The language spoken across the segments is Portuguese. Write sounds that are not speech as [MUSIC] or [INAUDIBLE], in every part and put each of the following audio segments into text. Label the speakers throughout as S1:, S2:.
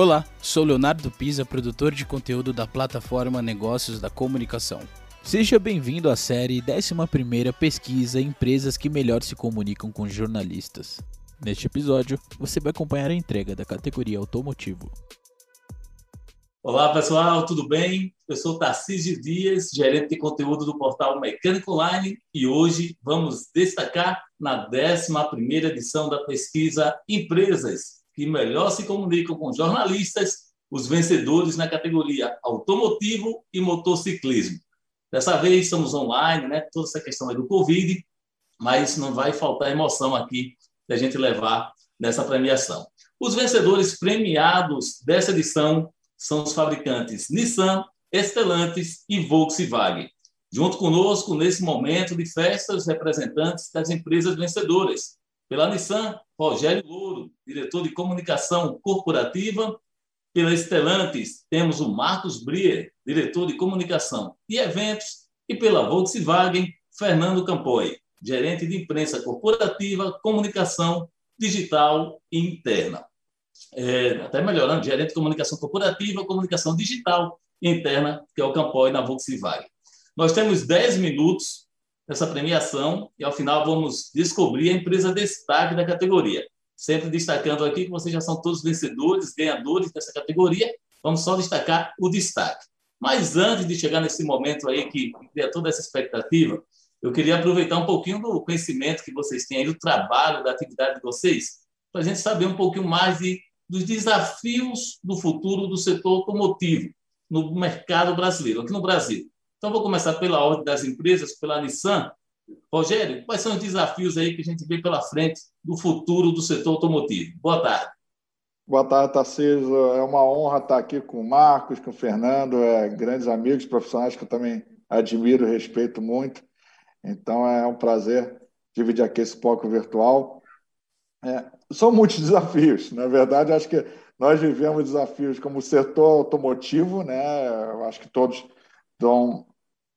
S1: Olá, sou Leonardo Pisa, produtor de conteúdo da plataforma Negócios da Comunicação. Seja bem-vindo à série 11ª Pesquisa Empresas que melhor se comunicam com jornalistas. Neste episódio, você vai acompanhar a entrega da categoria automotivo.
S2: Olá pessoal, tudo bem? Eu sou Tarcísio Dias, gerente de conteúdo do portal Mecânico Online e hoje vamos destacar na 11ª edição da pesquisa Empresas que melhor se comunicam com jornalistas, os vencedores na categoria automotivo e motociclismo. Dessa vez estamos online, né? Toda essa questão aí do Covid, mas não vai faltar emoção aqui da gente levar nessa premiação. Os vencedores premiados dessa edição são os fabricantes Nissan, Stellantis e Volkswagen. Junto conosco, nesse momento de festa, os representantes das empresas vencedoras, pela Nissan, Rogério Louro, diretor de comunicação corporativa. Pela Estelantes, temos o Marcos Brier, diretor de comunicação e eventos. E pela Volkswagen, Fernando Campoy, gerente de imprensa corporativa, comunicação digital e interna. É, até melhorando, gerente de comunicação corporativa, comunicação digital e interna, que é o Campoy na Volkswagen. Nós temos 10 minutos essa premiação e, ao final, vamos descobrir a empresa destaque da categoria. Sempre destacando aqui que vocês já são todos vencedores, ganhadores dessa categoria, vamos só destacar o destaque. Mas antes de chegar nesse momento aí que cria toda essa expectativa, eu queria aproveitar um pouquinho do conhecimento que vocês têm aí, do trabalho, da atividade de vocês, para a gente saber um pouquinho mais de, dos desafios do futuro do setor automotivo no mercado brasileiro, aqui no Brasil. Então, vou começar pela ordem das empresas, pela Nissan. Rogério, quais são os desafios aí que a gente vê pela frente do futuro do setor automotivo? Boa tarde.
S3: Boa tarde, Tarcísio. É uma honra estar aqui com o Marcos, com o Fernando, é, grandes amigos, profissionais que eu também admiro e respeito muito. Então, é um prazer dividir aqui esse pouco virtual. É, são muitos [LAUGHS] desafios. Na verdade, acho que nós vivemos desafios como o setor automotivo, né? Eu acho que todos estão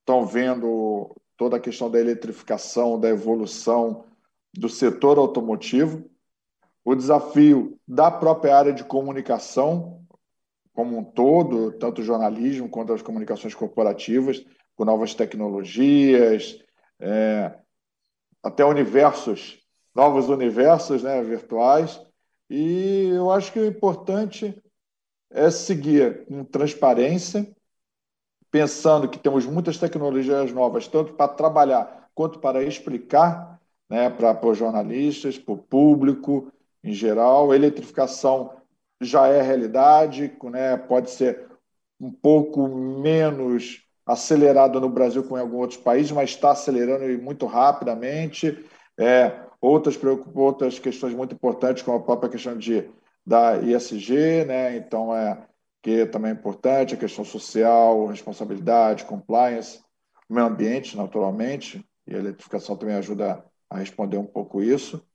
S3: estão vendo toda a questão da eletrificação, da evolução do setor automotivo, o desafio da própria área de comunicação como um todo, tanto o jornalismo quanto as comunicações corporativas, com novas tecnologias, é, até universos, novos universos né, virtuais. E eu acho que o importante é seguir com transparência, pensando que temos muitas tecnologias novas, tanto para trabalhar quanto para explicar né, para, os jornalistas, para o público em geral. A eletrificação já é realidade, né, pode ser um pouco menos acelerada no Brasil como em alguns outros países, mas está acelerando muito rapidamente. É, outras, outras questões muito importantes, como a própria questão de, da ISG, né? então é, que também é importante, a questão social, responsabilidade, compliance, meio ambiente, naturalmente, e a eletrificação também ajuda a responder um pouco isso.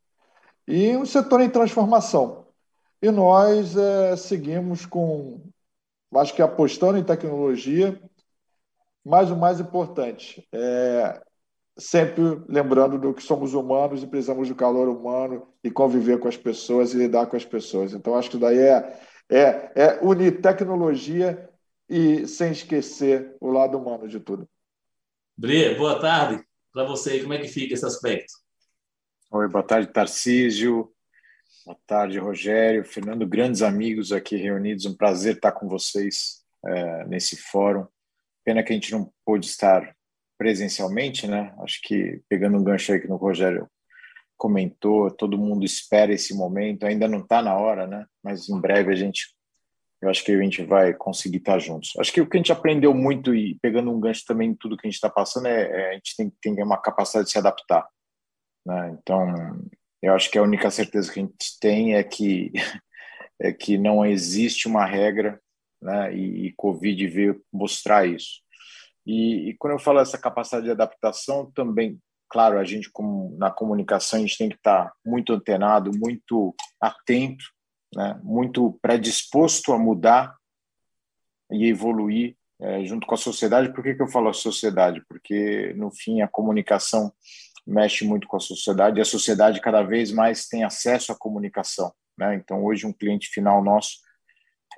S3: E um setor em transformação. E nós é, seguimos com, acho que apostando em tecnologia, mas o mais importante, é, sempre lembrando do que somos humanos e precisamos do calor humano e conviver com as pessoas e lidar com as pessoas. Então, acho que daí é, é, é unir tecnologia e sem esquecer o lado humano de tudo.
S2: Bre, boa tarde para você. Como é que fica esse aspecto?
S4: Oi, boa tarde, Tarcísio. Boa tarde, Rogério, Fernando, grandes amigos aqui reunidos. Um prazer estar com vocês é, nesse fórum. Pena que a gente não pôde estar presencialmente, né? Acho que pegando um gancho aí que no Rogério comentou, todo mundo espera esse momento, ainda não está na hora, né? Mas em breve a gente, eu acho que a gente vai conseguir estar tá juntos. Acho que o que a gente aprendeu muito e pegando um gancho também em tudo que a gente está passando é, é, a gente tem que ter uma capacidade de se adaptar, né? Então, eu acho que a única certeza que a gente tem é que [LAUGHS] é que não existe uma regra, né? E, e Covid veio mostrar isso. E, e, quando eu falo essa capacidade de adaptação, também claro, a gente como na comunicação a gente tem que estar muito antenado, muito atento, né? muito predisposto a mudar e evoluir é, junto com a sociedade. Por que, que eu falo a sociedade? Porque no fim a comunicação mexe muito com a sociedade e a sociedade cada vez mais tem acesso à comunicação. Né? Então hoje um cliente final nosso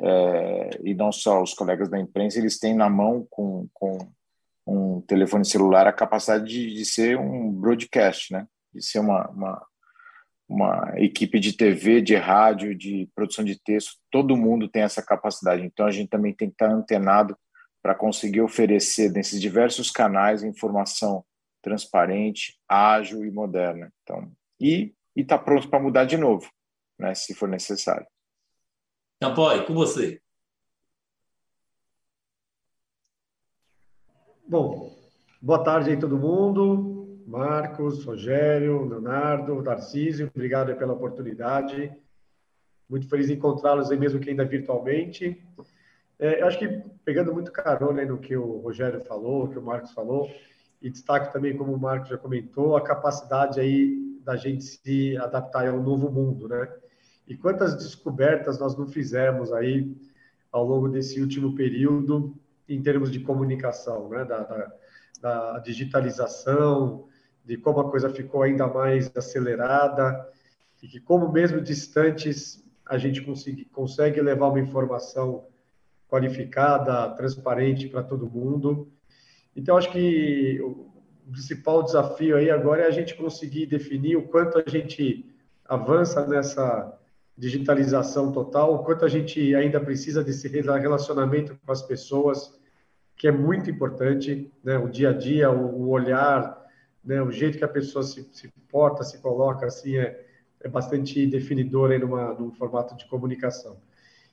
S4: é, e não só os colegas da imprensa, eles têm na mão com, com um telefone celular a capacidade de, de ser um broadcast, né? de ser uma, uma, uma equipe de TV, de rádio, de produção de texto, todo mundo tem essa capacidade. Então a gente também tem que estar antenado para conseguir oferecer nesses diversos canais informação transparente, ágil e moderna. Então, e está pronto para mudar de novo, né, se for necessário.
S2: Campoy, com você.
S5: Bom, boa tarde aí todo mundo. Marcos, Rogério, Leonardo, Darcísio, obrigado pela oportunidade. Muito feliz em encontrá-los aí mesmo que ainda virtualmente. É, acho que pegando muito carona no que o Rogério falou, que o Marcos falou, e destaco também, como o Marcos já comentou, a capacidade aí da gente se adaptar ao novo mundo, né? E quantas descobertas nós não fizemos aí ao longo desse último período em termos de comunicação, né? Da, da, da digitalização, de como a coisa ficou ainda mais acelerada e que como mesmo distantes a gente consegue, consegue levar uma informação qualificada, transparente para todo mundo. Então acho que o principal desafio aí agora é a gente conseguir definir o quanto a gente avança nessa digitalização total, o quanto a gente ainda precisa desse relacionamento com as pessoas, que é muito importante, né? o dia a dia, o, olhar, né? o jeito que a pessoa se, se porta, se coloca, assim, é, é bastante definidor aí numa, num formato de comunicação.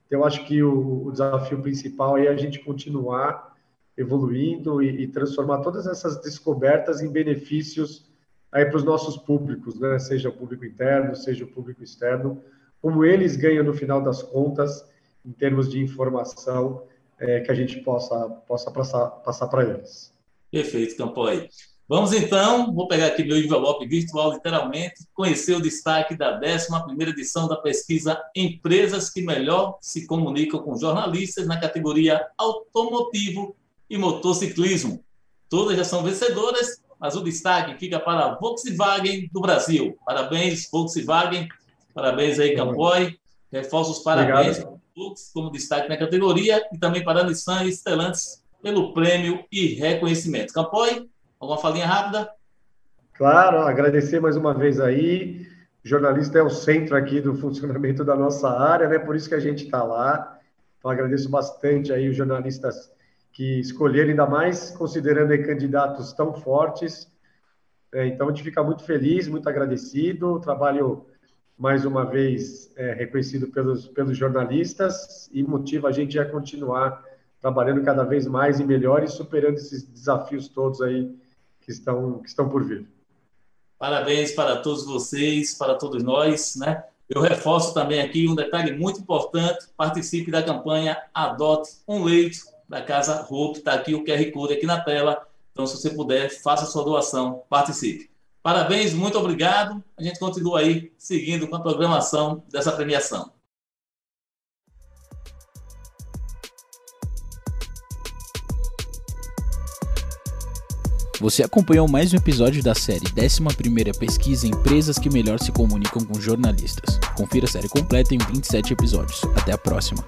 S5: Então, eu acho que o, o desafio principal é a gente continuar evoluindo e, e transformar todas essas descobertas em benefícios aí para os nossos públicos, né? seja o público interno, seja o público externo, como eles ganham no final das contas em termos de informação é, que a gente possa, possa passar, passar para eles.
S2: Perfeito, Campoy. Vamos então, vou pegar aqui meu envelope virtual, literalmente, conhecer o destaque da 11ª edição da pesquisa Empresas que Melhor se Comunicam com Jornalistas na categoria Automotivo e Motociclismo. Todas já são vencedoras, mas o destaque fica para a Volkswagen do Brasil. Parabéns, Volkswagen Parabéns aí, Campoy. Reforço os parabéns para como destaque na categoria e também para a Nissan e Stellantis pelo prêmio e reconhecimento. Campoy, alguma falinha rápida?
S5: Claro, agradecer mais uma vez aí. O jornalista é o centro aqui do funcionamento da nossa área, né? Por isso que a gente está lá. Então, agradeço bastante aí os jornalistas que escolheram, ainda mais considerando aí candidatos tão fortes. É, então, a gente fica muito feliz, muito agradecido. O trabalho mais uma vez é, reconhecido pelos, pelos jornalistas e motiva a gente a continuar trabalhando cada vez mais e melhor e superando esses desafios todos aí que estão, que estão por vir.
S2: Parabéns para todos vocês, para todos nós, né? Eu reforço também aqui um detalhe muito importante: participe da campanha Adote um Leito da Casa Hope. Está aqui o QR Code aqui na tela. Então, se você puder, faça sua doação, participe. Parabéns, muito obrigado. A gente continua aí seguindo com a programação dessa premiação.
S1: Você acompanhou mais um episódio da série 11ª Pesquisa Empresas que Melhor se Comunicam com Jornalistas. Confira a série completa em 27 episódios. Até a próxima.